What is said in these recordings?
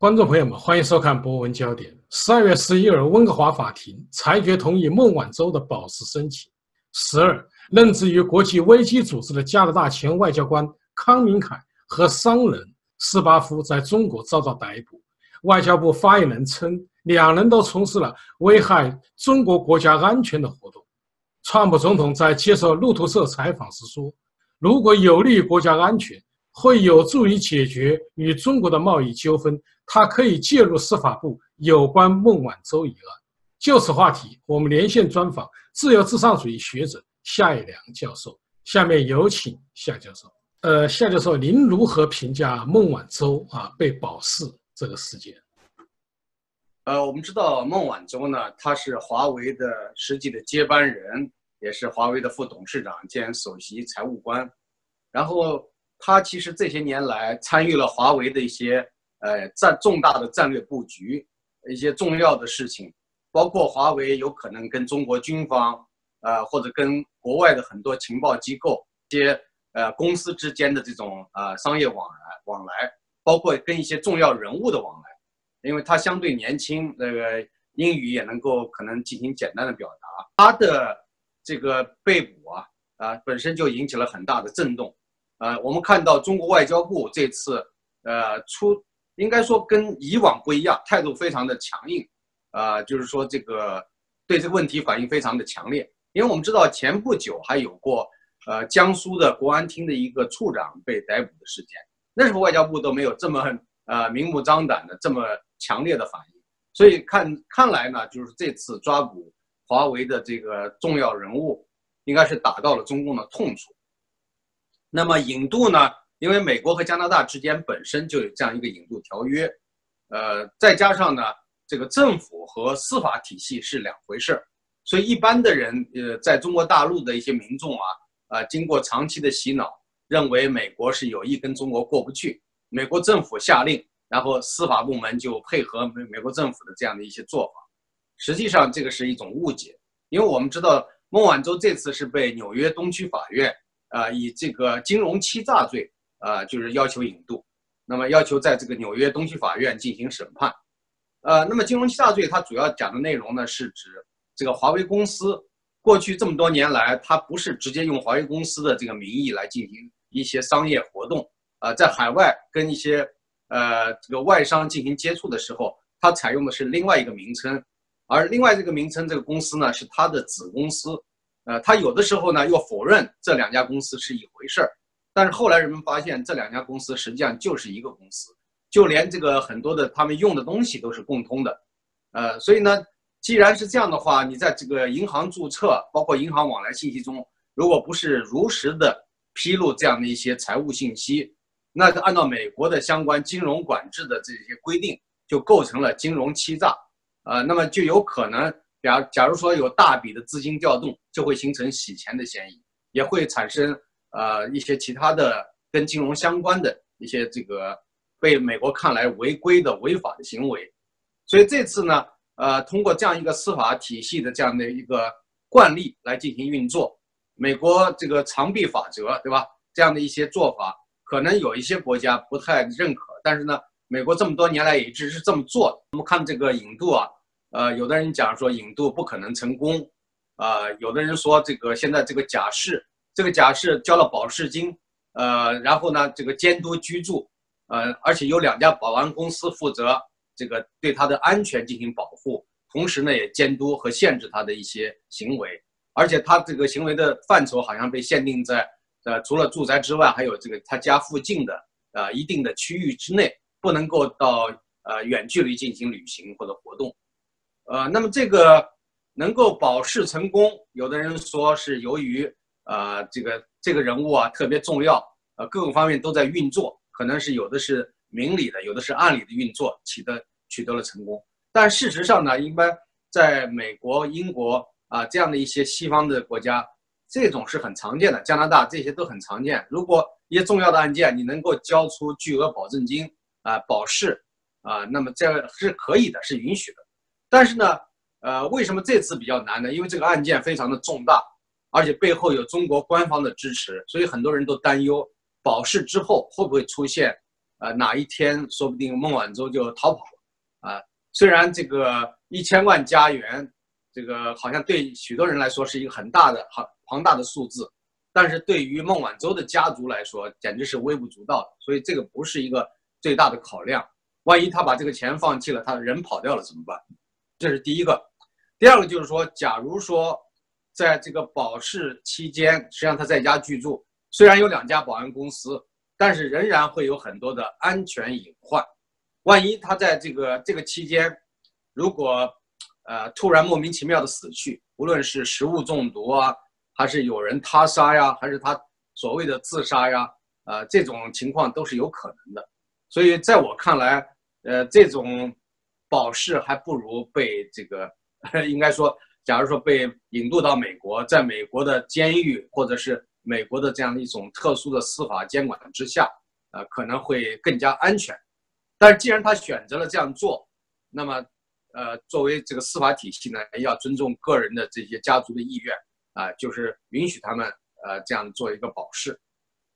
观众朋友们，欢迎收看《博文焦点》。十二月十一日，温哥华法庭裁决同意孟晚舟的保释申请。十二，任职于国际危机组织的加拿大前外交官康明凯和商人斯巴夫在中国遭到逮捕。外交部发言人称，两人都从事了危害中国国家安全的活动。川普总统在接受路透社采访时说：“如果有利于国家安全，会有助于解决与中国的贸易纠纷。”他可以介入司法部有关孟晚舟一案。就此话题，我们连线专访自由至上主义学者夏一良教授。下面有请夏教授。呃，夏教授，您如何评价孟晚舟啊被保释这个事件？呃，我们知道孟晚舟呢，他是华为的实际的接班人，也是华为的副董事长兼首席财务官。然后他其实这些年来参与了华为的一些。呃，战重大的战略布局，一些重要的事情，包括华为有可能跟中国军方，呃，或者跟国外的很多情报机构、一些呃公司之间的这种呃商业往来往来，包括跟一些重要人物的往来，因为他相对年轻，那个英语也能够可能进行简单的表达。他的这个被捕啊，啊，本身就引起了很大的震动。呃，我们看到中国外交部这次呃出。应该说跟以往不一样，态度非常的强硬，啊，就是说这个对这个问题反应非常的强烈。因为我们知道前不久还有过，呃，江苏的国安厅的一个处长被逮捕的事件，那时候外交部都没有这么呃明目张胆的这么强烈的反应。所以看看来呢，就是这次抓捕华为的这个重要人物，应该是打到了中共的痛处。那么引渡呢？因为美国和加拿大之间本身就有这样一个引渡条约，呃，再加上呢，这个政府和司法体系是两回事儿，所以一般的人，呃，在中国大陆的一些民众啊，啊，经过长期的洗脑，认为美国是有意跟中国过不去，美国政府下令，然后司法部门就配合美美国政府的这样的一些做法，实际上这个是一种误解，因为我们知道孟晚舟这次是被纽约东区法院，啊，以这个金融欺诈罪。呃，就是要求引渡，那么要求在这个纽约东区法院进行审判。呃，那么金融欺诈罪它主要讲的内容呢，是指这个华为公司过去这么多年来，它不是直接用华为公司的这个名义来进行一些商业活动，呃，在海外跟一些呃这个外商进行接触的时候，它采用的是另外一个名称，而另外这个名称这个公司呢是它的子公司，呃，他有的时候呢又否认这两家公司是一回事儿。但是后来人们发现，这两家公司实际上就是一个公司，就连这个很多的他们用的东西都是共通的，呃，所以呢，既然是这样的话，你在这个银行注册，包括银行往来信息中，如果不是如实的披露这样的一些财务信息，那就按照美国的相关金融管制的这些规定，就构成了金融欺诈，呃，那么就有可能，假假如说有大笔的资金调动，就会形成洗钱的嫌疑，也会产生。呃，一些其他的跟金融相关的一些这个被美国看来违规的违法的行为，所以这次呢，呃，通过这样一个司法体系的这样的一个惯例来进行运作，美国这个长臂法则，对吧？这样的一些做法，可能有一些国家不太认可，但是呢，美国这么多年来也一直是这么做的。我们看这个引渡啊，呃，有的人讲说引渡不可能成功，啊，有的人说这个现在这个假释。这个假释交了保释金，呃，然后呢，这个监督居住，呃，而且有两家保安公司负责这个对他的安全进行保护，同时呢，也监督和限制他的一些行为，而且他这个行为的范畴好像被限定在，呃，除了住宅之外，还有这个他家附近的呃一定的区域之内，不能够到呃远距离进行旅行或者活动，呃，那么这个能够保释成功，有的人说是由于。啊，这个这个人物啊特别重要，呃，各个方面都在运作，可能是有的是明里的，有的是暗里的运作，取得取得了成功。但事实上呢，一般在美国、英国啊这样的一些西方的国家，这种是很常见的。加拿大这些都很常见。如果一些重要的案件你能够交出巨额保证金啊保释啊，那么这是可以的，是允许的。但是呢，呃，为什么这次比较难呢？因为这个案件非常的重大。而且背后有中国官方的支持，所以很多人都担忧保释之后会不会出现呃，哪一天说不定孟晚舟就逃跑了啊。虽然这个一千万加元，这个好像对许多人来说是一个很大的、很庞大的数字，但是对于孟晚舟的家族来说，简直是微不足道。所以这个不是一个最大的考量。万一他把这个钱放弃了，他人跑掉了怎么办？这是第一个。第二个就是说，假如说在这个保释期间，实际上他在家居住，虽然有两家保安公司，但是仍然会有很多的安全隐患。万一他在这个这个期间，如果呃突然莫名其妙的死去，无论是食物中毒啊，还是有人他杀呀，还是他所谓的自杀呀，呃，这种情况都是有可能的。所以在我看来，呃，这种保释还不如被这个，应该说，假如说被引渡到美国，在美国的监狱或者是美国的这样一种特殊的司法监管之下，呃，可能会更加安全。但是既然他选择了这样做，那么，呃，作为这个司法体系呢，要尊重个人的这些家族的意愿啊，就是允许他们呃这样做一个保释，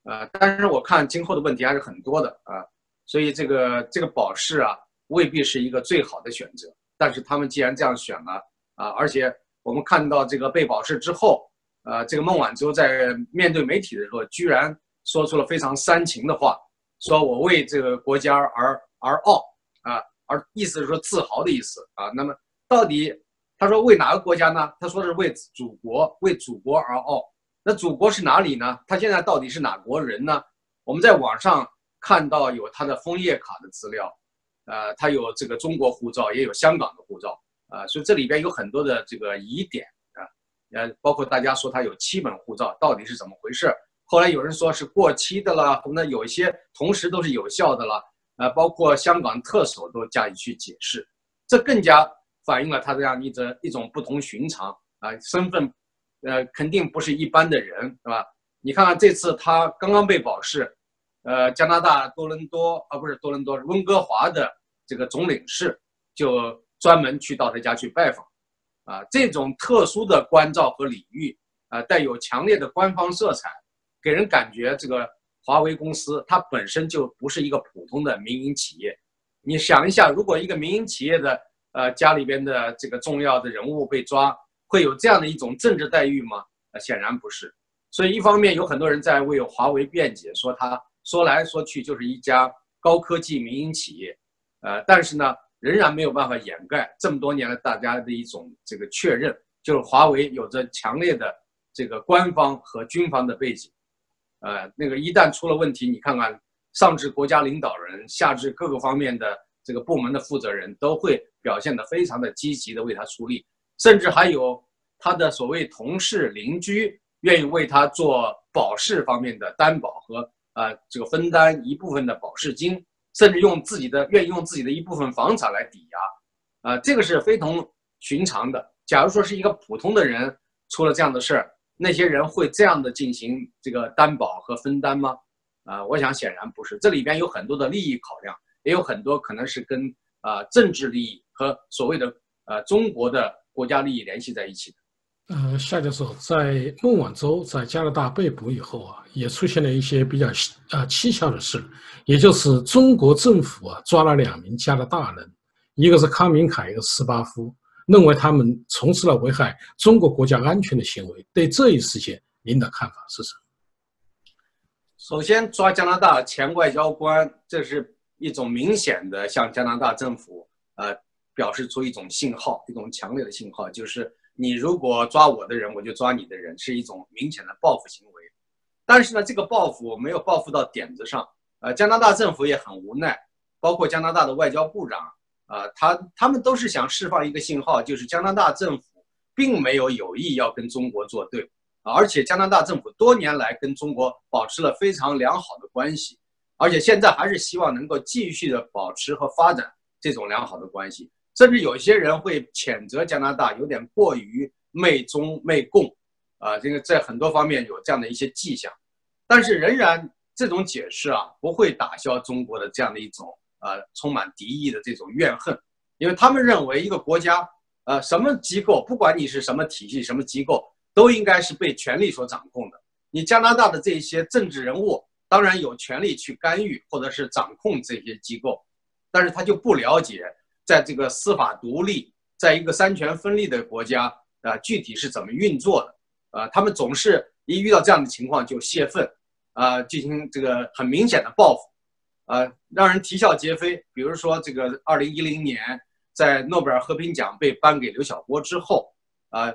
呃，但是我看今后的问题还是很多的啊，所以这个这个保释啊未必是一个最好的选择。但是他们既然这样选了啊，而且我们看到这个被保释之后，呃，这个孟晚舟在面对媒体的时候，居然说出了非常煽情的话，说我为这个国家而。而傲啊，而意思是说自豪的意思啊。那么到底他说为哪个国家呢？他说是为祖国，为祖国而傲。那祖国是哪里呢？他现在到底是哪国人呢？我们在网上看到有他的枫叶卡的资料，呃，他有这个中国护照，也有香港的护照啊，所以这里边有很多的这个疑点啊，呃，包括大家说他有七本护照，到底是怎么回事？后来有人说是过期的了，那有一些同时都是有效的了。呃，包括香港特首都加以去解释，这更加反映了他这样一种一种不同寻常啊身份，呃，肯定不是一般的人，是吧？你看看这次他刚刚被保释，呃，加拿大多伦多啊，不是多伦多，温哥华的这个总领事就专门去到他家去拜访，啊，这种特殊的关照和礼遇啊，带有强烈的官方色彩，给人感觉这个。华为公司它本身就不是一个普通的民营企业，你想一下，如果一个民营企业的呃家里边的这个重要的人物被抓，会有这样的一种政治待遇吗？呃，显然不是。所以一方面有很多人在为华为辩解，说他说来说去就是一家高科技民营企业，呃，但是呢，仍然没有办法掩盖这么多年来大家的一种这个确认，就是华为有着强烈的这个官方和军方的背景。呃，那个一旦出了问题，你看看上至国家领导人，下至各个方面的这个部门的负责人，都会表现得非常的积极的为他出力，甚至还有他的所谓同事邻居愿意为他做保释方面的担保和呃这个分担一部分的保释金，甚至用自己的愿意用自己的一部分房产来抵押，啊，这个是非同寻常的。假如说是一个普通的人出了这样的事儿。那些人会这样的进行这个担保和分担吗？啊，我想显然不是。这里边有很多的利益考量，也有很多可能是跟啊政治利益和所谓的呃中国的国家利益联系在一起的。呃，夏教授，在孟晚舟在加拿大被捕以后啊，也出现了一些比较啊蹊跷的事，也就是中国政府啊抓了两名加拿大人，一个是康明凯，一个斯巴夫。认为他们从事了危害中国国家安全的行为。对这一事件，您的看法是什么？首先，抓加拿大前外交官，这是一种明显的向加拿大政府呃表示出一种信号，一种强烈的信号，就是你如果抓我的人，我就抓你的人，是一种明显的报复行为。但是呢，这个报复没有报复到点子上，呃，加拿大政府也很无奈，包括加拿大的外交部长。啊，他他们都是想释放一个信号，就是加拿大政府并没有有意要跟中国作对，而且加拿大政府多年来跟中国保持了非常良好的关系，而且现在还是希望能够继续的保持和发展这种良好的关系，甚至有些人会谴责加拿大有点过于媚中媚共，啊，这个在很多方面有这样的一些迹象，但是仍然这种解释啊不会打消中国的这样的一种。呃，充满敌意的这种怨恨，因为他们认为一个国家，呃，什么机构，不管你是什么体系、什么机构，都应该是被权力所掌控的。你加拿大的这些政治人物，当然有权利去干预或者是掌控这些机构，但是他就不了解在这个司法独立，在一个三权分立的国家啊，具体是怎么运作的啊？他们总是一遇到这样的情况就泄愤啊，进行这个很明显的报复，啊，让人啼笑皆非。比如说这个二零一零年在诺贝尔和平奖被颁给刘晓波之后啊，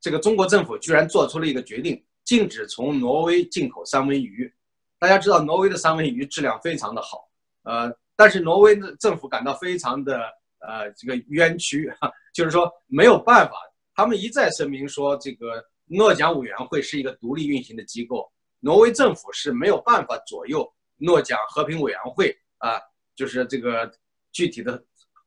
这个中国政府居然做出了一个决定，禁止从挪威进口三文鱼。大家知道挪威的三文鱼质量非常的好，呃，但是挪威的政府感到非常的呃这个冤屈，就是说没有办法，他们一再声明说这个诺奖委员会是一个独立运行的机构，挪威政府是没有办法左右诺奖和平委员会啊，就是这个具体的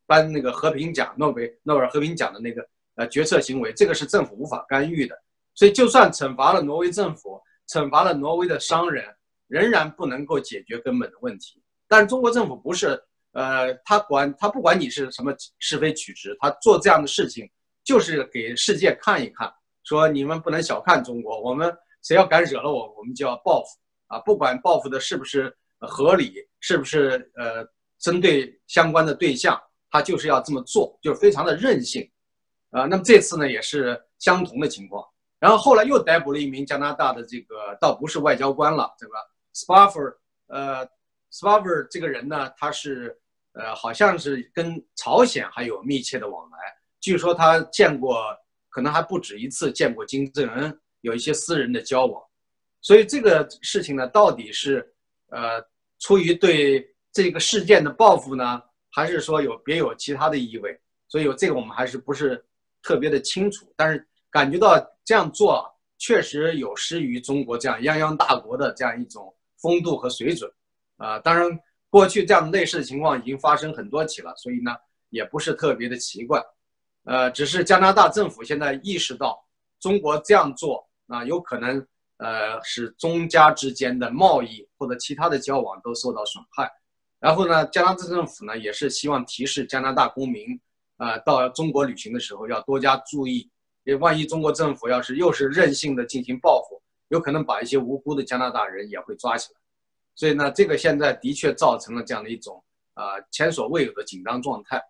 颁那个和平奖诺贝诺贝尔和平奖的那个呃决策行为，这个是政府无法干预的，所以就算惩罚了挪威政府，惩罚了挪威的商人。仍然不能够解决根本的问题，但中国政府不是，呃，他管他不管你是什么是非曲直，他做这样的事情就是给世界看一看，说你们不能小看中国，我们谁要敢惹了我，我们就要报复啊！不管报复的是不是合理，是不是呃针对相关的对象，他就是要这么做，就是非常的任性，啊，那么这次呢也是相同的情况，然后后来又逮捕了一名加拿大的这个倒不是外交官了，对吧？Spaffer，呃，Spaffer 这个人呢，他是，呃，好像是跟朝鲜还有密切的往来。据说他见过，可能还不止一次见过金正恩，有一些私人的交往。所以这个事情呢，到底是，呃，出于对这个事件的报复呢，还是说有别有其他的意味？所以这个我们还是不是特别的清楚。但是感觉到这样做确实有失于中国这样泱泱大国的这样一种。风度和水准，啊，当然，过去这样类似的情况已经发生很多起了，所以呢，也不是特别的奇怪，呃，只是加拿大政府现在意识到中国这样做啊，有可能呃使中加之间的贸易或者其他的交往都受到损害，然后呢，加拿大政府呢也是希望提示加拿大公民，啊，到中国旅行的时候要多加注意，因为万一中国政府要是又是任性的进行报复。有可能把一些无辜的加拿大人也会抓起来，所以呢，这个现在的确造成了这样的一种啊前所未有的紧张状态。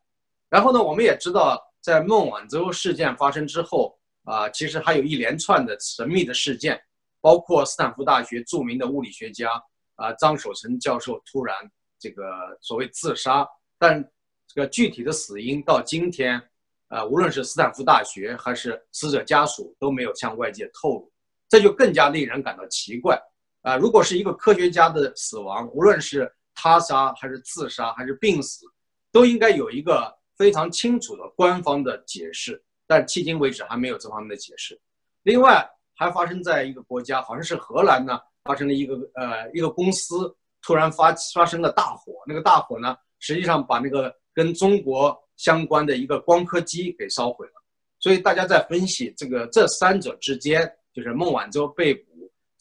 然后呢，我们也知道，在孟晚舟事件发生之后啊，其实还有一连串的神秘的事件，包括斯坦福大学著名的物理学家啊张守成教授突然这个所谓自杀，但这个具体的死因到今天啊，无论是斯坦福大学还是死者家属都没有向外界透露。这就更加令人感到奇怪啊！如果是一个科学家的死亡，无论是他杀还是自杀还是病死，都应该有一个非常清楚的官方的解释。但迄今为止还没有这方面的解释。另外，还发生在一个国家，好像是荷兰呢，发生了一个呃一个公司突然发发生了大火。那个大火呢，实际上把那个跟中国相关的一个光刻机给烧毁了。所以大家在分析这个这三者之间。就是孟晚舟被捕，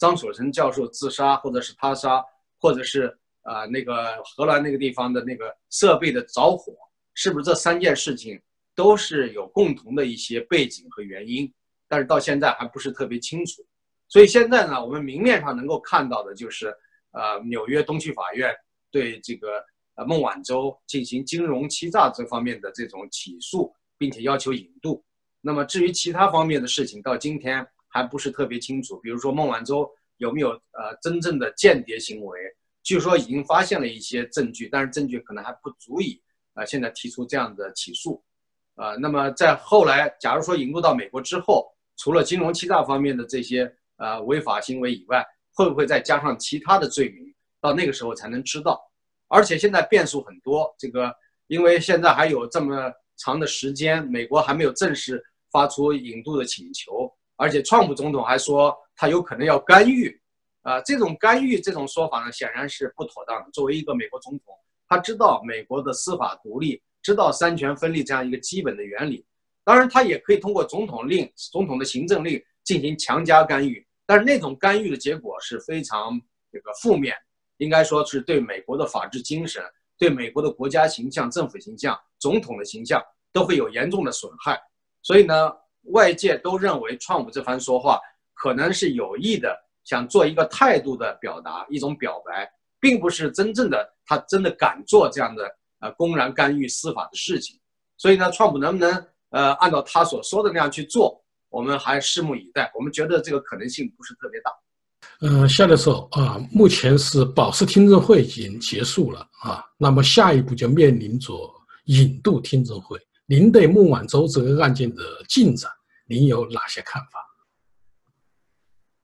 张守成教授自杀，或者是他杀，或者是呃那个荷兰那个地方的那个设备的着火，是不是这三件事情都是有共同的一些背景和原因？但是到现在还不是特别清楚。所以现在呢，我们明面上能够看到的就是，呃，纽约东区法院对这个呃孟晚舟进行金融欺诈这方面的这种起诉，并且要求引渡。那么至于其他方面的事情，到今天。还不是特别清楚，比如说孟晚舟有没有呃真正的间谍行为？据说已经发现了一些证据，但是证据可能还不足以啊现在提出这样的起诉，啊，那么在后来，假如说引入到美国之后，除了金融欺诈方面的这些呃违法行为以外，会不会再加上其他的罪名？到那个时候才能知道。而且现在变数很多，这个因为现在还有这么长的时间，美国还没有正式发出引渡的请求。而且，川普总统还说他有可能要干预，啊，这种干预这种说法呢，显然是不妥当的。作为一个美国总统，他知道美国的司法独立，知道三权分立这样一个基本的原理。当然，他也可以通过总统令、总统的行政令进行强加干预，但是那种干预的结果是非常这个负面，应该说是对美国的法治精神、对美国的国家形象、政府形象、总统的形象都会有严重的损害。所以呢。外界都认为，川普这番说话可能是有意的想做一个态度的表达，一种表白，并不是真正的他真的敢做这样的呃公然干预司法的事情。所以呢，川普能不能呃按照他所说的那样去做，我们还拭目以待。我们觉得这个可能性不是特别大。呃，夏教授啊，目前是保释听证会已经结束了啊，那么下一步就面临着引渡听证会。您对孟晚舟这个案件的进展，您有哪些看法？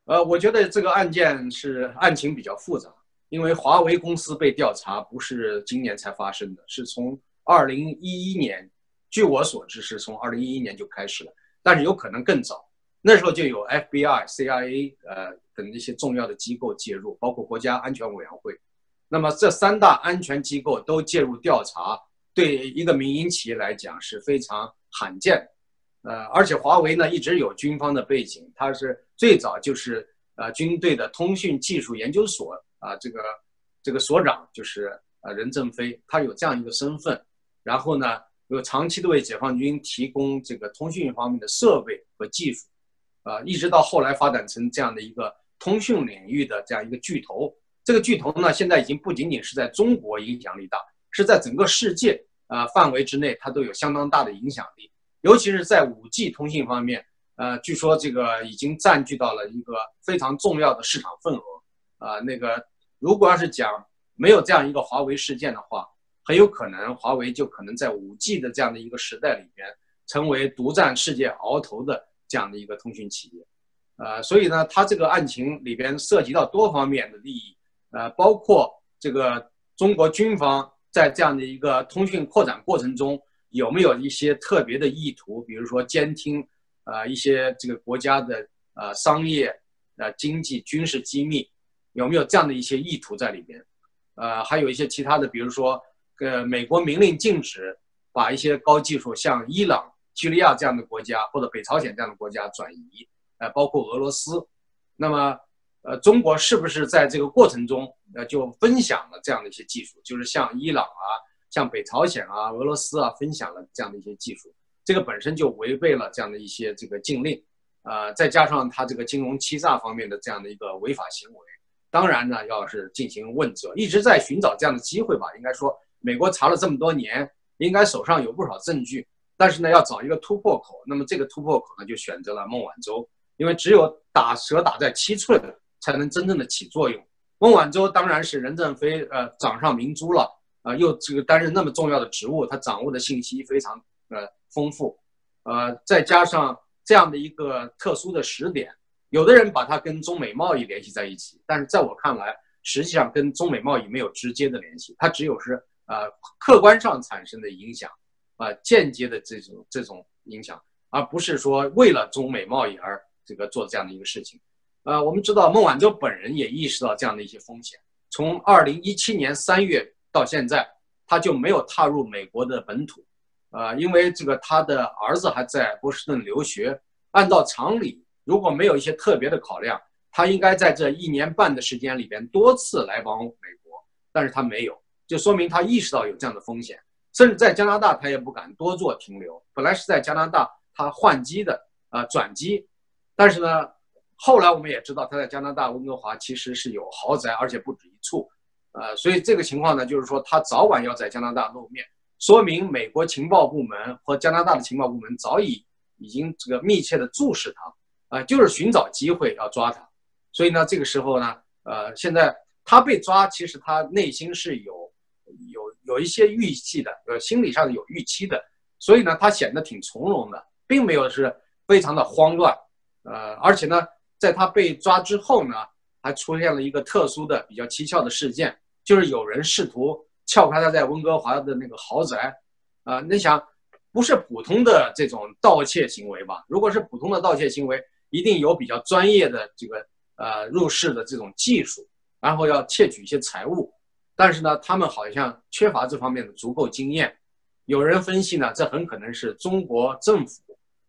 呃，我觉得这个案件是案情比较复杂，因为华为公司被调查不是今年才发生的，是从二零一一年，据我所知是从二零一一年就开始了，但是有可能更早，那时候就有 FBI、CIA 呃等一些重要的机构介入，包括国家安全委员会，那么这三大安全机构都介入调查，对一个民营企业来讲是非常罕见。呃，而且华为呢一直有军方的背景，它是最早就是呃军队的通讯技术研究所啊，这个这个所长就是呃任正非，他有这样一个身份，然后呢又长期的为解放军提供这个通讯方面的设备和技术，啊，一直到后来发展成这样的一个通讯领域的这样一个巨头。这个巨头呢现在已经不仅仅是在中国影响力大，是在整个世界呃范围之内，它都有相当大的影响力。尤其是在五 G 通信方面，呃，据说这个已经占据到了一个非常重要的市场份额。啊，那个如果要是讲没有这样一个华为事件的话，很有可能华为就可能在五 G 的这样的一个时代里边，成为独占世界鳌头的这样的一个通讯企业。呃，所以呢，它这个案情里边涉及到多方面的利益，呃，包括这个中国军方在这样的一个通讯扩展过程中。有没有一些特别的意图，比如说监听，呃，一些这个国家的呃商业、呃经济、军事机密，有没有这样的一些意图在里边？呃，还有一些其他的，比如说，呃，美国明令禁止把一些高技术向伊朗、叙利亚这样的国家或者北朝鲜这样的国家转移，呃，包括俄罗斯。那么，呃，中国是不是在这个过程中，呃，就分享了这样的一些技术，就是像伊朗啊？像北朝鲜啊、俄罗斯啊分享了这样的一些技术，这个本身就违背了这样的一些这个禁令，呃，再加上他这个金融欺诈方面的这样的一个违法行为，当然呢，要是进行问责，一直在寻找这样的机会吧。应该说，美国查了这么多年，应该手上有不少证据，但是呢，要找一个突破口。那么这个突破口呢，就选择了孟晚舟，因为只有打蛇打在七寸，才能真正的起作用。孟晚舟当然是任正非呃掌上明珠了。啊，又这个担任那么重要的职务，他掌握的信息非常呃丰富，呃，再加上这样的一个特殊的时点，有的人把它跟中美贸易联系在一起，但是在我看来，实际上跟中美贸易没有直接的联系，它只有是呃客观上产生的影响，啊，间接的这种这种影响，而不是说为了中美贸易而这个做这样的一个事情。呃，我们知道孟晚舟本人也意识到这样的一些风险，从二零一七年三月。到现在，他就没有踏入美国的本土，呃，因为这个他的儿子还在波士顿留学。按照常理，如果没有一些特别的考量，他应该在这一年半的时间里边多次来往美国，但是他没有，就说明他意识到有这样的风险，甚至在加拿大他也不敢多做停留。本来是在加拿大他换机的，呃，转机，但是呢，后来我们也知道他在加拿大温哥华其实是有豪宅，而且不止一处。呃，所以这个情况呢，就是说他早晚要在加拿大露面，说明美国情报部门和加拿大的情报部门早已已经这个密切的注视他，啊，就是寻找机会要抓他。所以呢，这个时候呢，呃，现在他被抓，其实他内心是有有有一些预期的，呃，心理上有预期的，所以呢，他显得挺从容的，并没有是非常的慌乱，呃，而且呢，在他被抓之后呢，还出现了一个特殊的、比较蹊跷的事件。就是有人试图撬开他在温哥华的那个豪宅，啊，你想，不是普通的这种盗窃行为吧？如果是普通的盗窃行为，一定有比较专业的这个呃入室的这种技术，然后要窃取一些财物。但是呢，他们好像缺乏这方面的足够经验。有人分析呢，这很可能是中国政府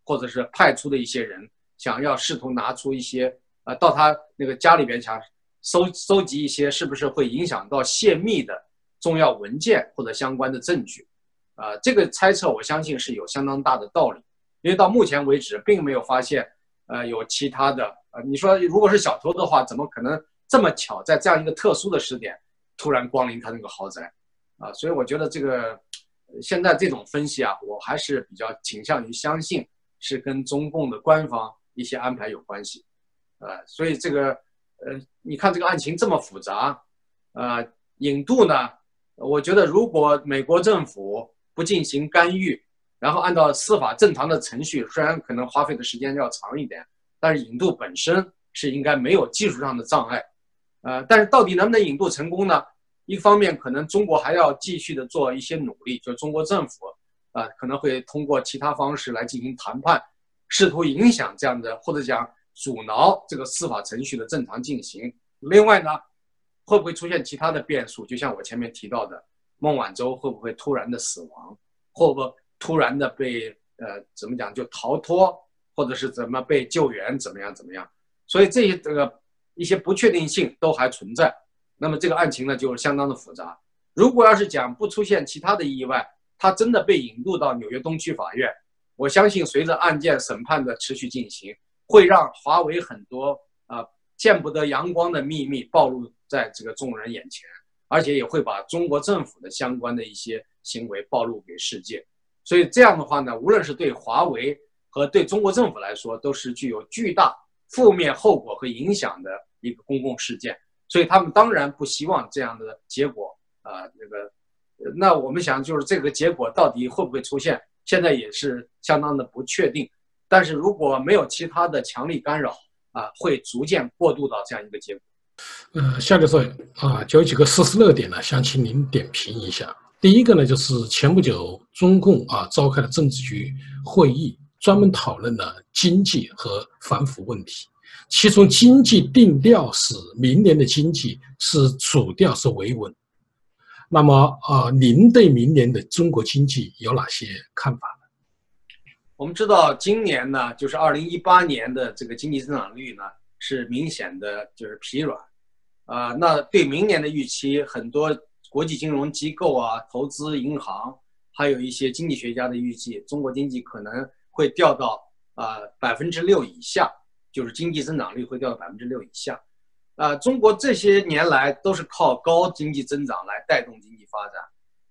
或者是派出的一些人想要试图拿出一些呃到他那个家里边想。收收集一些是不是会影响到泄密的重要文件或者相关的证据，啊，这个猜测我相信是有相当大的道理，因为到目前为止并没有发现，呃，有其他的呃，你说如果是小偷的话，怎么可能这么巧在这样一个特殊的时点突然光临他那个豪宅？啊，所以我觉得这个现在这种分析啊，我还是比较倾向于相信是跟中共的官方一些安排有关系。呃，所以这个呃，你看这个案情这么复杂，呃，引渡呢，我觉得如果美国政府不进行干预，然后按照司法正常的程序，虽然可能花费的时间要长一点，但是引渡本身是应该没有技术上的障碍。呃，但是到底能不能引渡成功呢？一方面，可能中国还要继续的做一些努力，就中国政府啊，可能会通过其他方式来进行谈判，试图影响这样的或者讲阻挠这个司法程序的正常进行。另外呢，会不会出现其他的变数？就像我前面提到的，孟晚舟会不会突然的死亡，会不会？突然的被呃怎么讲就逃脱，或者是怎么被救援，怎么样怎么样？所以这些这个一些不确定性都还存在。那么这个案情呢就是相当的复杂。如果要是讲不出现其他的意外，他真的被引渡到纽约东区法院，我相信随着案件审判的持续进行，会让华为很多啊见不得阳光的秘密暴露在这个众人眼前，而且也会把中国政府的相关的一些行为暴露给世界。所以这样的话呢，无论是对华为和对中国政府来说，都是具有巨大负面后果和影响的一个公共事件。所以他们当然不希望这样的结果啊，那个，那我们想就是这个结果到底会不会出现，现在也是相当的不确定。但是如果没有其他的强力干扰啊，会逐渐过渡到这样一个结果。呃，夏教授啊，就有几个事实热点呢，想请您点评一下。第一个呢，就是前不久中共啊召开了政治局会议，专门讨论了经济和反腐问题。其中经济定调是明年的经济是主调是维稳。那么啊，您对明年的中国经济有哪些看法呢？我们知道今年呢，就是二零一八年的这个经济增长率呢是明显的就是疲软，啊，那对明年的预期很多。国际金融机构啊，投资银行，还有一些经济学家的预计，中国经济可能会掉到啊百分之六以下，就是经济增长率会掉到百分之六以下。啊，中国这些年来都是靠高经济增长来带动经济发展，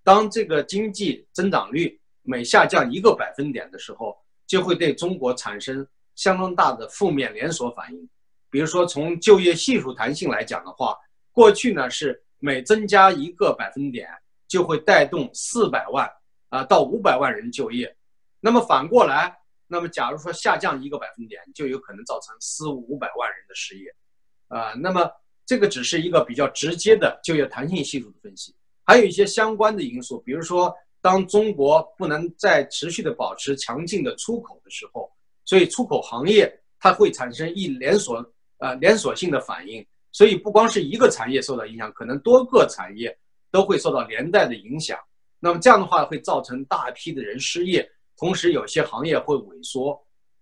当这个经济增长率每下降一个百分点的时候，就会对中国产生相当大的负面连锁反应。比如说从就业系数弹性来讲的话，过去呢是。每增加一个百分点，就会带动四百万啊到五百万人就业。那么反过来，那么假如说下降一个百分点，就有可能造成四五百万人的失业啊。那么这个只是一个比较直接的就业弹性系数的分析，还有一些相关的因素，比如说当中国不能再持续的保持强劲的出口的时候，所以出口行业它会产生一连锁呃连锁性的反应。所以不光是一个产业受到影响，可能多个产业都会受到连带的影响。那么这样的话会造成大批的人失业，同时有些行业会萎缩。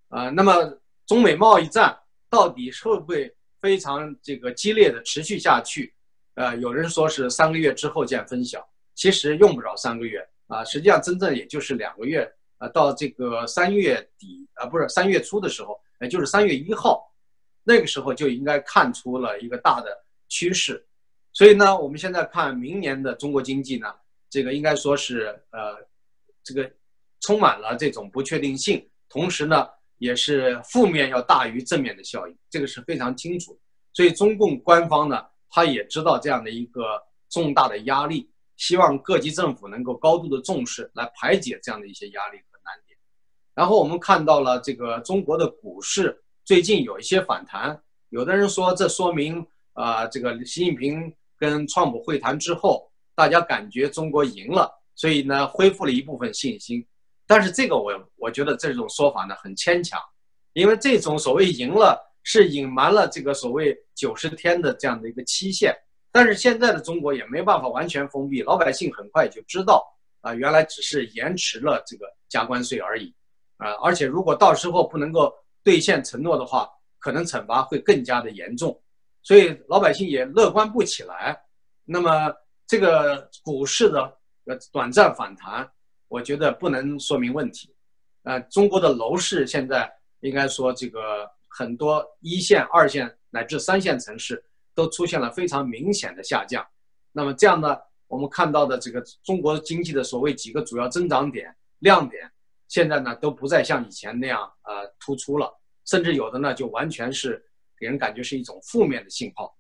啊，那么中美贸易战到底会不会非常这个激烈的持续下去？呃，有人说是三个月之后见分晓，其实用不着三个月啊，实际上真正也就是两个月啊，到这个三月底啊，不是三月初的时候，也就是三月一号。那个时候就应该看出了一个大的趋势，所以呢，我们现在看明年的中国经济呢，这个应该说是呃，这个充满了这种不确定性，同时呢，也是负面要大于正面的效应，这个是非常清楚。所以中共官方呢，他也知道这样的一个重大的压力，希望各级政府能够高度的重视，来排解这样的一些压力和难点。然后我们看到了这个中国的股市。最近有一些反弹，有的人说这说明啊，这个习近平跟川普会谈之后，大家感觉中国赢了，所以呢恢复了一部分信心。但是这个我我觉得这种说法呢很牵强，因为这种所谓赢了是隐瞒了这个所谓九十天的这样的一个期限。但是现在的中国也没办法完全封闭，老百姓很快就知道啊，原来只是延迟了这个加关税而已啊，而且如果到时候不能够。兑现承诺的话，可能惩罚会更加的严重，所以老百姓也乐观不起来。那么这个股市的短暂反弹，我觉得不能说明问题。呃，中国的楼市现在应该说这个很多一线、二线乃至三线城市都出现了非常明显的下降。那么这样呢，我们看到的这个中国经济的所谓几个主要增长点、亮点，现在呢都不再像以前那样呃突出了，甚至有的呢就完全是给人感觉是一种负面的信号。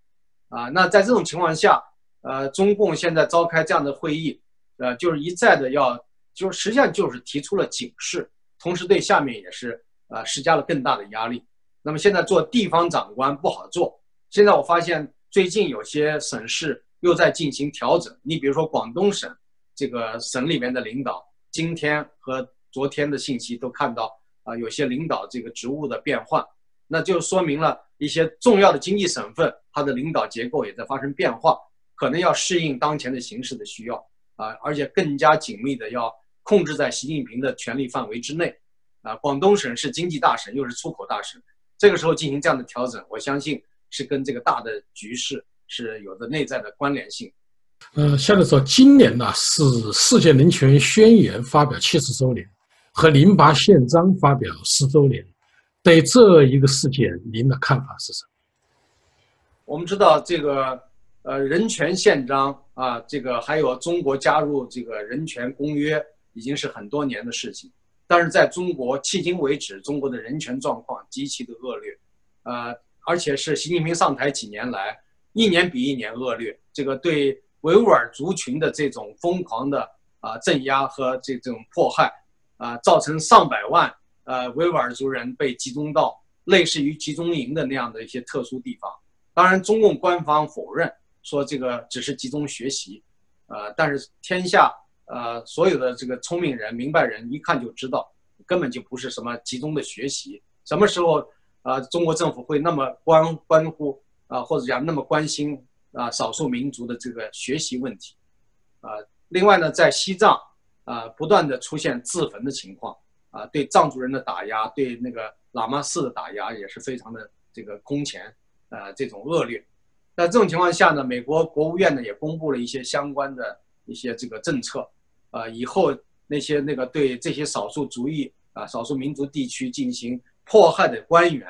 啊，那在这种情况下，呃，中共现在召开这样的会议，呃，就是一再的要，就实际上就是提出了警示，同时对下面也是呃施加了更大的压力。那么现在做地方长官不好做。现在我发现最近有些省市。又在进行调整。你比如说广东省，这个省里面的领导，今天和昨天的信息都看到啊，有些领导这个职务的变换，那就说明了一些重要的经济省份，它的领导结构也在发生变化，可能要适应当前的形势的需要啊，而且更加紧密的要控制在习近平的权力范围之内啊。广东省是经济大省，又是出口大省，这个时候进行这样的调整，我相信是跟这个大的局势。是有着内在的关联性。呃，下面说，今年呢是世界人权宣言发表七十周年，和零八宪章发表十周年。对这一个事件，您的看法是什么？我们知道，这个呃人权宪章啊，这个还有中国加入这个人权公约，已经是很多年的事情。但是在中国，迄今为止，中国的人权状况极其的恶劣，呃，而且是习近平上台几年来。一年比一年恶劣，这个对维吾尔族群的这种疯狂的啊镇压和这种迫害，啊，造成上百万呃维吾尔族人被集中到类似于集中营的那样的一些特殊地方。当然，中共官方否认说这个只是集中学习，呃，但是天下呃所有的这个聪明人、明白人一看就知道，根本就不是什么集中的学习。什么时候啊，中国政府会那么关关乎？啊，或者讲那么关心啊少数民族的这个学习问题，啊，另外呢，在西藏啊不断的出现自焚的情况，啊，对藏族人的打压，对那个喇嘛寺的打压也是非常的这个空前，呃，这种恶劣。在这种情况下呢，美国国务院呢也公布了一些相关的一些这个政策，啊，以后那些那个对这些少数族裔啊少数民族地区进行迫害的官员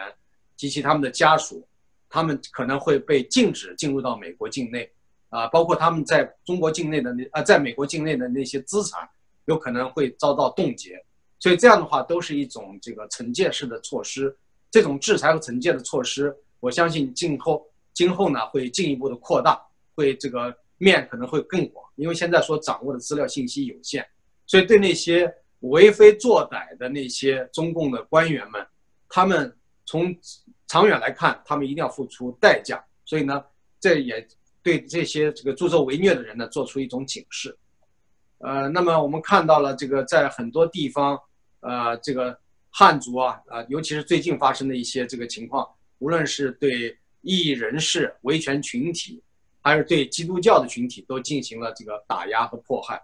及其他们的家属。他们可能会被禁止进入到美国境内，啊，包括他们在中国境内的那啊，在美国境内的那些资产，有可能会遭到冻结。所以这样的话，都是一种这个惩戒式的措施。这种制裁和惩戒的措施，我相信今后今后呢会进一步的扩大，会这个面可能会更广。因为现在所掌握的资料信息有限，所以对那些为非作歹的那些中共的官员们，他们从。长远来看，他们一定要付出代价，所以呢，这也对这些这个助纣为虐的人呢做出一种警示。呃，那么我们看到了这个在很多地方，呃，这个汉族啊，啊，尤其是最近发生的一些这个情况，无论是对异议人士、维权群体，还是对基督教的群体，都进行了这个打压和迫害。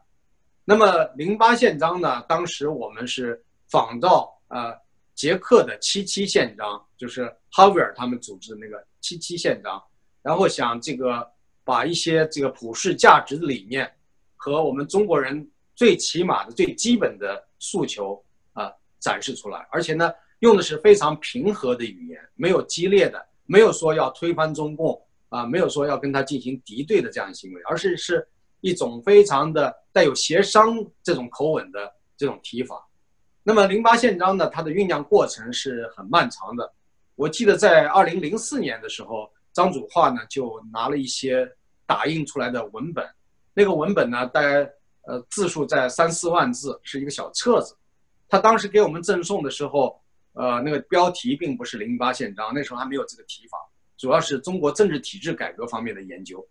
那么零八宪章呢，当时我们是仿照呃捷克的七七宪章，就是。哈维尔他们组织的那个七七宪章，然后想这个把一些这个普世价值的理念和我们中国人最起码的最基本的诉求啊展示出来，而且呢用的是非常平和的语言，没有激烈的，没有说要推翻中共啊，没有说要跟他进行敌对的这样的行为，而是是一种非常的带有协商这种口吻的这种提法。那么零八宪章呢，它的酝酿过程是很漫长的。我记得在二零零四年的时候，张祖化呢就拿了一些打印出来的文本，那个文本呢大概呃字数在三四万字，是一个小册子。他当时给我们赠送的时候，呃，那个标题并不是零八宪章，那时候还没有这个提法，主要是中国政治体制改革方面的研究。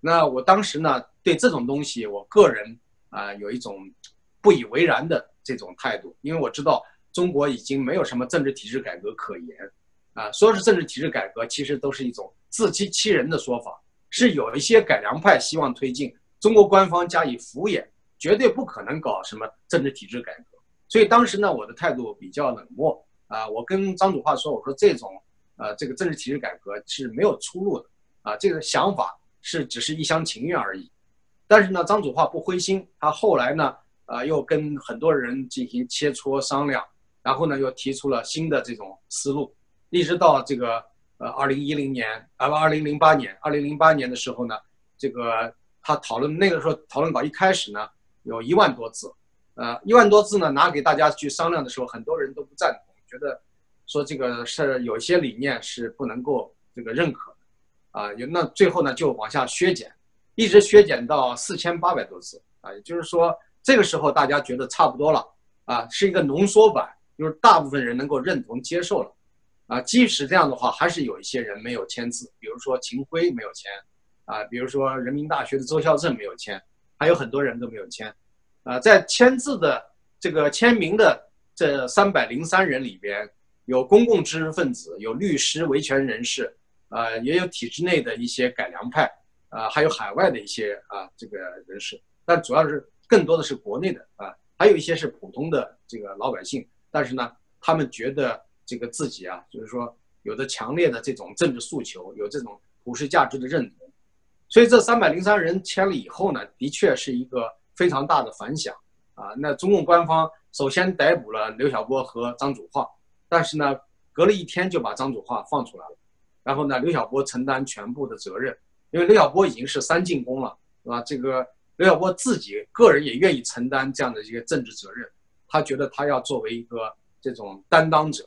那我当时呢对这种东西，我个人啊有一种不以为然的这种态度，因为我知道中国已经没有什么政治体制改革可言。啊，说是政治体制改革，其实都是一种自欺欺人的说法。是有一些改良派希望推进，中国官方加以敷衍，绝对不可能搞什么政治体制改革。所以当时呢，我的态度比较冷漠啊。我跟张祖化说，我说这种呃这个政治体制改革是没有出路的啊，这个想法是只是一厢情愿而已。但是呢，张祖化不灰心，他后来呢，呃，又跟很多人进行切磋商量，然后呢，又提出了新的这种思路。一直到这个呃二零一零年啊不二零零八年，二零零八年的时候呢，这个他讨论那个时候讨论稿一开始呢有一万多字，呃一万多字呢拿给大家去商量的时候，很多人都不赞同，觉得说这个是有些理念是不能够这个认可，啊有那最后呢就往下削减，一直削减到四千八百多字啊，也就是说这个时候大家觉得差不多了啊，是一个浓缩版。就是大部分人能够认同接受了，啊，即使这样的话，还是有一些人没有签字，比如说秦晖没有签，啊，比如说人民大学的周孝正没有签，还有很多人都没有签，啊，在签字的这个签名的这三百零三人里边，有公共知识分子，有律师、维权人士，呃，也有体制内的一些改良派，呃，还有海外的一些啊这个人士，但主要是更多的是国内的啊，还有一些是普通的这个老百姓。但是呢，他们觉得这个自己啊，就是说有着强烈的这种政治诉求，有这种普世价值的认同，所以这三百零三人签了以后呢，的确是一个非常大的反响啊。那中共官方首先逮捕了刘晓波和张祖化，但是呢，隔了一天就把张祖化放出来了，然后呢，刘晓波承担全部的责任，因为刘晓波已经是三进宫了，是吧？这个刘晓波自己个人也愿意承担这样的一个政治责任。他觉得他要作为一个这种担当者，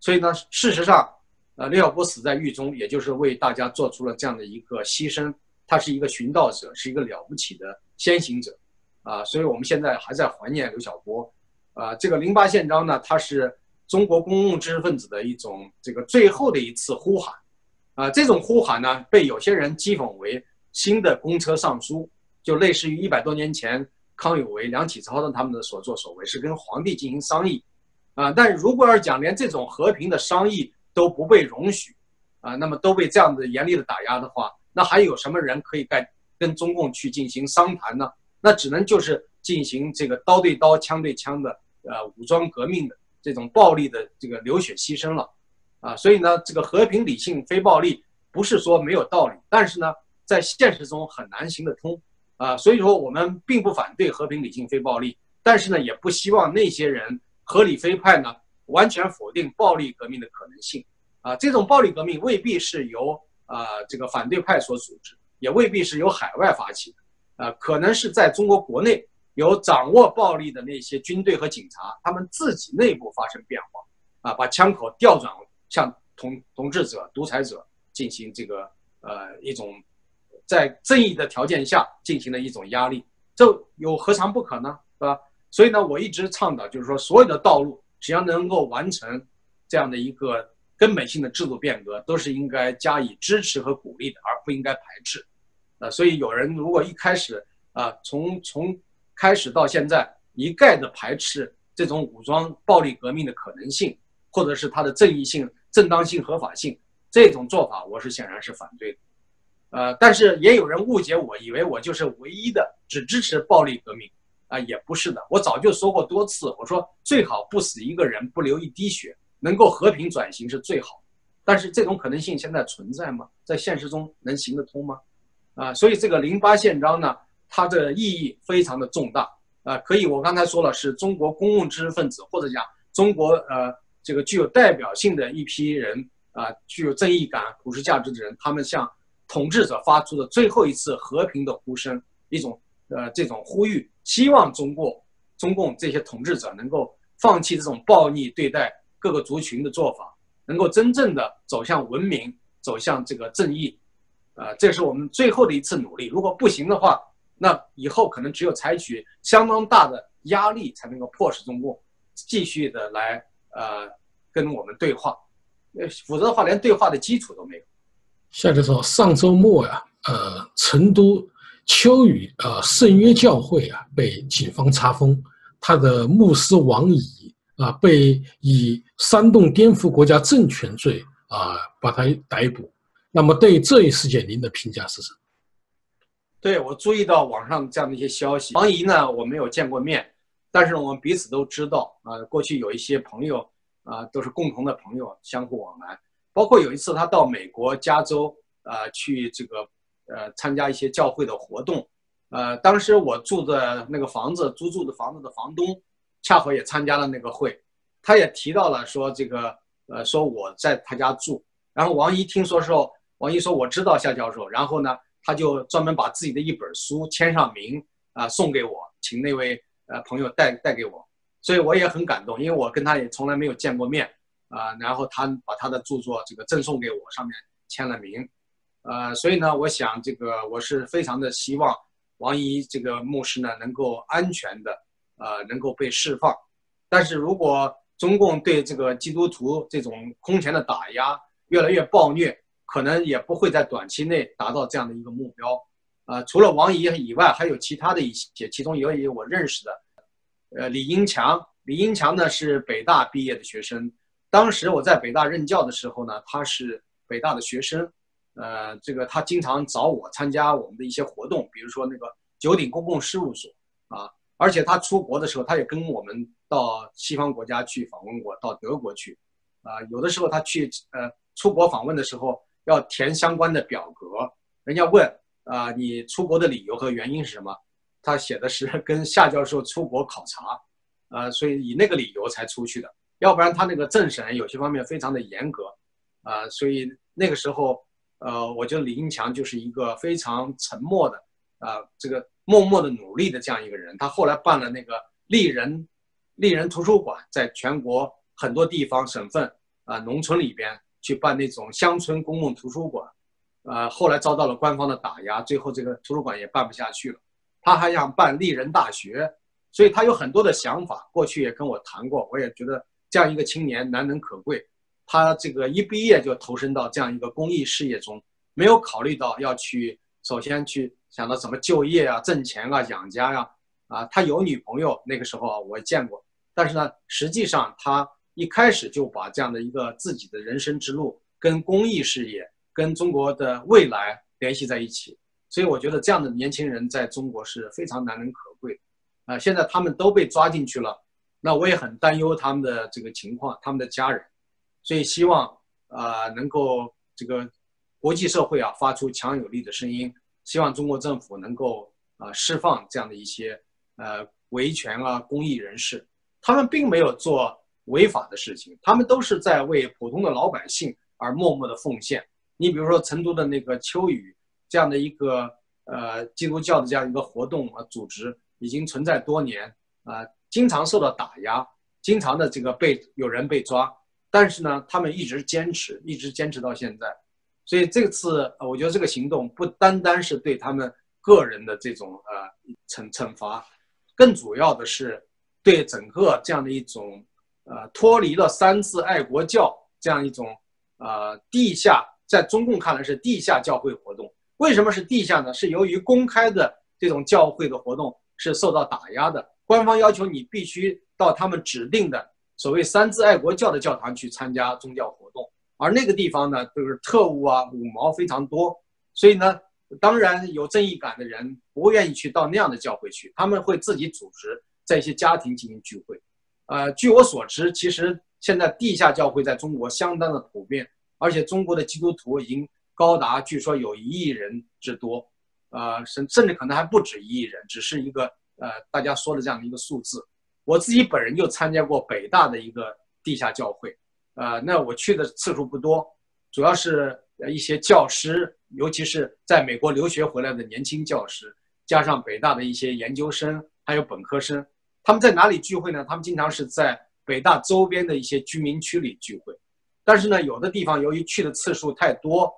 所以呢，事实上，呃，刘晓波死在狱中，也就是为大家做出了这样的一个牺牲。他是一个寻道者，是一个了不起的先行者，啊，所以我们现在还在怀念刘晓波。啊，这个零八宪章呢，它是中国公共知识分子的一种这个最后的一次呼喊，啊，这种呼喊呢，被有些人讥讽为新的公车上书，就类似于一百多年前。康有为、梁启超的他们的所作所为是跟皇帝进行商议，啊，但如果要讲连这种和平的商议都不被容许，啊，那么都被这样的严厉的打压的话，那还有什么人可以跟跟中共去进行商谈呢？那只能就是进行这个刀对刀、枪对枪的呃武装革命的这种暴力的这个流血牺牲了，啊，所以呢，这个和平、理性、非暴力不是说没有道理，但是呢，在现实中很难行得通。啊，所以说我们并不反对和平、理性、非暴力，但是呢，也不希望那些人合理非派呢完全否定暴力革命的可能性。啊，这种暴力革命未必是由啊这个反对派所组织，也未必是由海外发起的，啊，可能是在中国国内有掌握暴力的那些军队和警察，他们自己内部发生变化，啊，把枪口调转向统统治者、独裁者进行这个呃一种。在正义的条件下进行的一种压力，这有何尝不可呢？是吧？所以呢，我一直倡导，就是说，所有的道路只要能够完成这样的一个根本性的制度变革，都是应该加以支持和鼓励的，而不应该排斥。啊，所以有人如果一开始啊，从从开始到现在一概的排斥这种武装暴力革命的可能性，或者是它的正义性、正当性、合法性，这种做法，我是显然是反对的。呃，但是也有人误解我，以为我就是唯一的只支持暴力革命，啊，也不是的。我早就说过多次，我说最好不死一个人，不流一滴血，能够和平转型是最好。但是这种可能性现在存在吗？在现实中能行得通吗？啊，所以这个零八宪章呢，它的意义非常的重大啊，可以我刚才说了，是中国公共知识分子或者讲中国呃这个具有代表性的一批人啊，具有正义感、普世价值的人，他们向。统治者发出的最后一次和平的呼声，一种呃这种呼吁，希望中国中共这些统治者能够放弃这种暴力对待各个族群的做法，能够真正的走向文明，走向这个正义，啊，这是我们最后的一次努力。如果不行的话，那以后可能只有采取相当大的压力，才能够迫使中共继续的来呃跟我们对话，呃，否则的话，连对话的基础都没有。下来说，上周末呀，呃，成都秋雨啊圣约教会啊被警方查封，他的牧师王乙啊被以煽动颠覆国家政权罪啊把他逮捕。那么对这一事件，您的评价是什么？对我注意到网上这样的一些消息，王姨呢我没有见过面，但是我们彼此都知道啊，过去有一些朋友啊都是共同的朋友，相互往来。包括有一次他到美国加州啊去这个呃参加一些教会的活动，呃当时我住的那个房子租住的房子的房东恰好也参加了那个会，他也提到了说这个呃，说我在他家住。然后王姨听说之后，王姨说我知道夏教授。然后呢，他就专门把自己的一本书签上名啊，送给我，请那位呃朋友带带给我。所以我也很感动，因为我跟他也从来没有见过面啊。然后他把他的著作这个赠送给我，上面签了名。呃，所以呢，我想这个我是非常的希望王一这个牧师呢能够安全的呃能够被释放。但是如果中共对这个基督徒这种空前的打压越来越暴虐，可能也不会在短期内达到这样的一个目标。呃，除了王怡以外，还有其他的一些，其中有一我认识的，呃，李英强。李英强呢是北大毕业的学生，当时我在北大任教的时候呢，他是北大的学生。呃，这个他经常找我参加我们的一些活动，比如说那个九鼎公共事务所啊，而且他出国的时候，他也跟我们到西方国家去访问过，到德国去，啊，有的时候他去呃出国访问的时候要填相关的表格，人家问啊你出国的理由和原因是什么，他写的是 跟夏教授出国考察，呃，所以以那个理由才出去的，要不然他那个政审有些方面非常的严格，啊，所以那个时候。呃，我觉得李英强就是一个非常沉默的，啊，这个默默的努力的这样一个人。他后来办了那个丽人，丽人图书馆，在全国很多地方、省份啊、农村里边去办那种乡村公共图书馆，呃，后来遭到了官方的打压，最后这个图书馆也办不下去了。他还想办丽人大学，所以他有很多的想法。过去也跟我谈过，我也觉得这样一个青年难能可贵。他这个一毕业就投身到这样一个公益事业中，没有考虑到要去首先去想到怎么就业啊、挣钱啊、养家呀。啊，他有女朋友，那个时候我见过。但是呢，实际上他一开始就把这样的一个自己的人生之路跟公益事业、跟中国的未来联系在一起。所以我觉得这样的年轻人在中国是非常难能可贵。啊，现在他们都被抓进去了，那我也很担忧他们的这个情况，他们的家人。所以希望啊能够这个国际社会啊发出强有力的声音，希望中国政府能够啊释放这样的一些呃维权啊公益人士，他们并没有做违法的事情，他们都是在为普通的老百姓而默默的奉献。你比如说成都的那个秋雨这样的一个呃基督教的这样一个活动啊组织，已经存在多年啊，经常受到打压，经常的这个被有人被抓。但是呢，他们一直坚持，一直坚持到现在，所以这次我觉得这个行动不单单是对他们个人的这种呃惩惩罚，更主要的是对整个这样的一种呃脱离了三自爱国教这样一种呃地下，在中共看来是地下教会活动。为什么是地下呢？是由于公开的这种教会的活动是受到打压的，官方要求你必须到他们指定的。所谓三自爱国教的教堂去参加宗教活动，而那个地方呢，就是特务啊、五毛非常多，所以呢，当然有正义感的人不愿意去到那样的教会去，他们会自己组织在一些家庭进行聚会。呃，据我所知，其实现在地下教会在中国相当的普遍，而且中国的基督徒已经高达据说有一亿人之多，呃，甚甚至可能还不止一亿人，只是一个呃大家说的这样的一个数字。我自己本人就参加过北大的一个地下教会，呃，那我去的次数不多，主要是一些教师，尤其是在美国留学回来的年轻教师，加上北大的一些研究生，还有本科生，他们在哪里聚会呢？他们经常是在北大周边的一些居民区里聚会，但是呢，有的地方由于去的次数太多，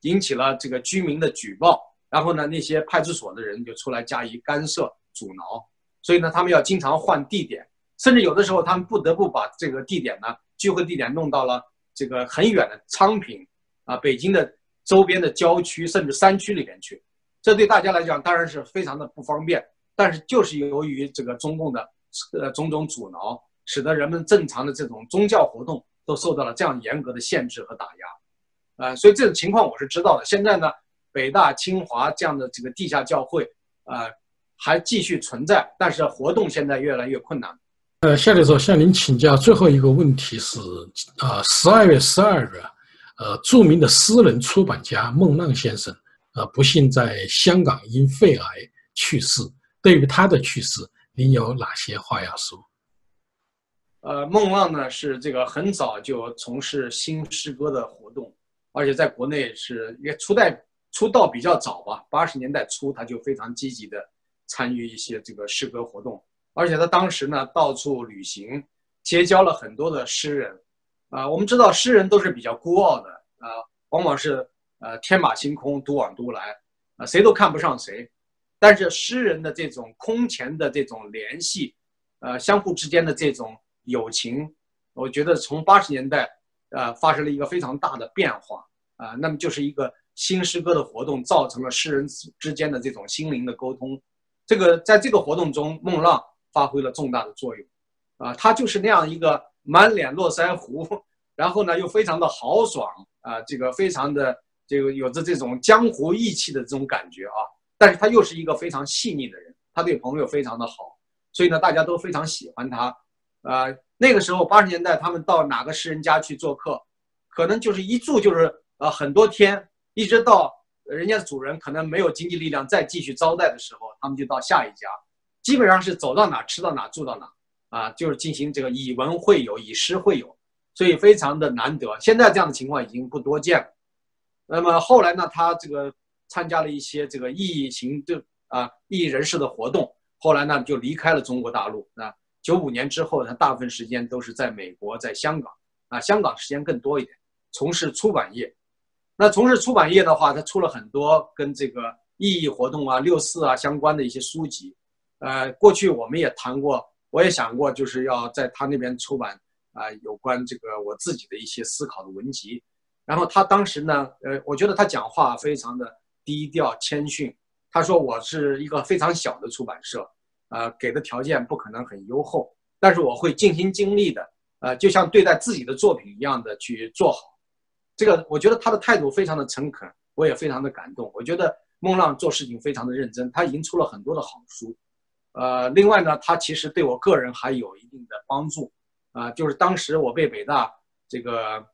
引起了这个居民的举报，然后呢，那些派出所的人就出来加以干涉阻挠。所以呢，他们要经常换地点，甚至有的时候他们不得不把这个地点呢，聚会地点弄到了这个很远的昌平，啊，北京的周边的郊区甚至山区里面去。这对大家来讲当然是非常的不方便，但是就是由于这个中共的呃种种阻挠，使得人们正常的这种宗教活动都受到了这样严格的限制和打压，呃，所以这种情况我是知道的。现在呢，北大、清华这样的这个地下教会，呃。还继续存在，但是活动现在越来越困难。呃，夏教授向您请教最后一个问题是：呃，十二月十二日，呃，著名的诗人出版家孟浪先生，呃，不幸在香港因肺癌去世。对于他的去世，您有哪些话要说？呃，孟浪呢是这个很早就从事新诗歌的活动，而且在国内是也出代出道比较早吧，八十年代初他就非常积极的参与一些这个诗歌活动，而且他当时呢到处旅行，结交了很多的诗人，啊，我们知道诗人都是比较孤傲的啊，往往是呃天马行空、独往独来啊，谁都看不上谁。但是诗人的这种空前的这种联系，呃，相互之间的这种友情，我觉得从八十年代，呃，发生了一个非常大的变化啊。那么就是一个新诗歌的活动，造成了诗人之间的这种心灵的沟通。这个在这个活动中，孟浪发挥了重大的作用，啊，他就是那样一个满脸络腮胡，然后呢又非常的豪爽啊，这个非常的这个有着这种江湖义气的这种感觉啊。但是他又是一个非常细腻的人，他对朋友非常的好，所以呢，大家都非常喜欢他。呃，那个时候八十年代，他们到哪个诗人家去做客，可能就是一住就是呃很多天，一直到人家主人可能没有经济力量再继续招待的时候，他们就到下一家，基本上是走到哪吃到哪住到哪，啊，就是进行这个以文会友，以诗会友，所以非常的难得。现在这样的情况已经不多见了。那么后来呢，他这个。参加了一些这个异议行的啊异议人士的活动，后来呢就离开了中国大陆啊。九五年之后，他大部分时间都是在美国，在香港啊，香港时间更多一点，从事出版业。那从事出版业的话，他出了很多跟这个异议活动啊、六四啊相关的一些书籍。呃，过去我们也谈过，我也想过，就是要在他那边出版啊有关这个我自己的一些思考的文集。然后他当时呢，呃，我觉得他讲话非常的。低调谦逊，他说：“我是一个非常小的出版社，呃，给的条件不可能很优厚，但是我会尽心尽力的，呃，就像对待自己的作品一样的去做好。这个我觉得他的态度非常的诚恳，我也非常的感动。我觉得孟浪做事情非常的认真，他已经出了很多的好书，呃，另外呢，他其实对我个人还有一定的帮助，啊，就是当时我被北大这个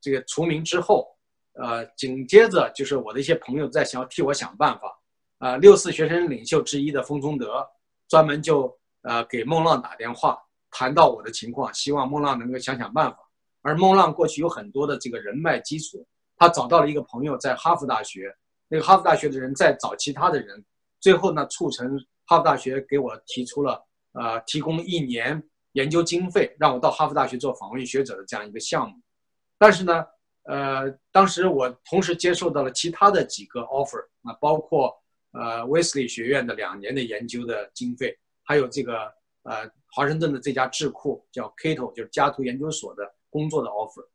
这个除名之后。”呃，紧接着就是我的一些朋友在想替我想办法，啊，六四学生领袖之一的封中德，专门就呃给孟浪打电话，谈到我的情况，希望孟浪能够想想办法。而孟浪过去有很多的这个人脉基础，他找到了一个朋友在哈佛大学，那个哈佛大学的人在找其他的人，最后呢促成哈佛大学给我提出了呃提供一年研究经费，让我到哈佛大学做访问学者的这样一个项目，但是呢。呃，当时我同时接受到了其他的几个 offer 啊，包括呃威斯利学院的两年的研究的经费，还有这个呃华盛顿的这家智库叫 Cato，就是加图研究所的工作的 offer。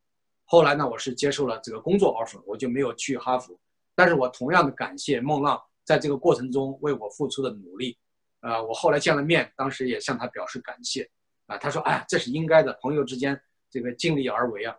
后来呢，我是接受了这个工作 offer，我就没有去哈佛。但是我同样的感谢孟浪在这个过程中为我付出的努力。呃，我后来见了面，当时也向他表示感谢。啊，他说：“哎，这是应该的，朋友之间这个尽力而为啊。”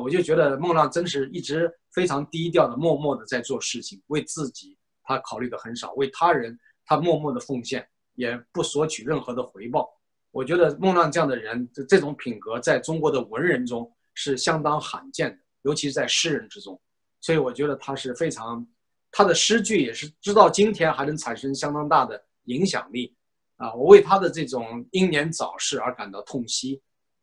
我就觉得孟浪真是一直非常低调的、默默的在做事情，为自己他考虑的很少，为他人他默默的奉献，也不索取任何的回报。我觉得孟浪这样的人，这这种品格在中国的文人中是相当罕见的，尤其是在诗人之中。所以我觉得他是非常，他的诗句也是直到今天还能产生相当大的影响力。啊，我为他的这种英年早逝而感到痛惜。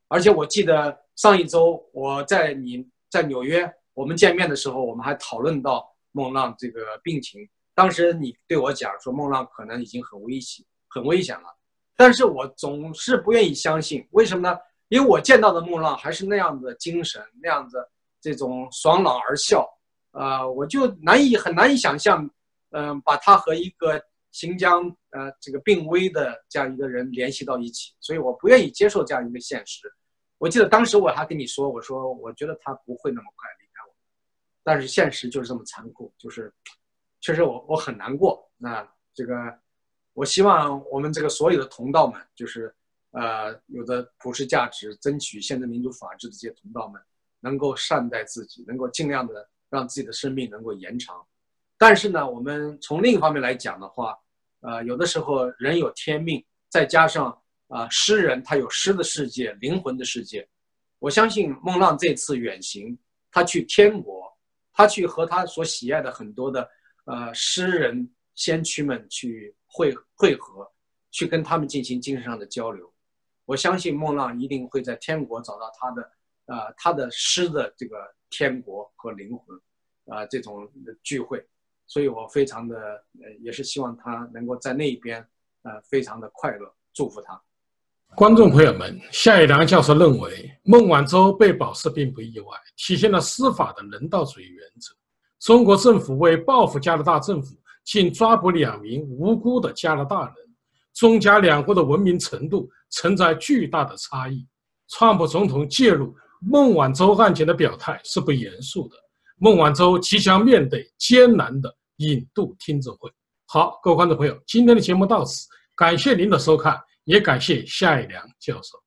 而且我记得上一周我在你在纽约我们见面的时候，我们还讨论到孟浪这个病情。当时你对我讲说孟浪可能已经很危险，很危险了。但是我总是不愿意相信，为什么呢？因为我见到的孟浪还是那样的精神，那样的这种爽朗而笑。呃，我就难以很难以想象，嗯，把他和一个新疆呃这个病危的这样一个人联系到一起，所以我不愿意接受这样一个现实。我记得当时我还跟你说，我说我觉得他不会那么快离开我，但是现实就是这么残酷，就是确实我我很难过。那这个我希望我们这个所有的同道们，就是呃有的普世价值、争取现代民主法治的这些同道们，能够善待自己，能够尽量的让自己的生命能够延长。但是呢，我们从另一方面来讲的话，呃，有的时候人有天命，再加上。啊，诗人他有诗的世界，灵魂的世界。我相信孟浪这次远行，他去天国，他去和他所喜爱的很多的呃诗人先驱们去会会合，去跟他们进行精神上的交流。我相信孟浪一定会在天国找到他的，呃，他的诗的这个天国和灵魂，啊，这种聚会，所以我非常的，呃，也是希望他能够在那边，呃，非常的快乐，祝福他。观众朋友们，夏一良教授认为，孟晚舟被保释并不意外，体现了司法的人道主义原则。中国政府为报复加拿大政府，竟抓捕两名无辜的加拿大人，中加两国的文明程度存在巨大的差异。川普总统介入孟晚舟案件的表态是不严肃的。孟晚舟即将面对艰难的引渡听证会。好，各位观众朋友，今天的节目到此，感谢您的收看。也感谢夏一良教授。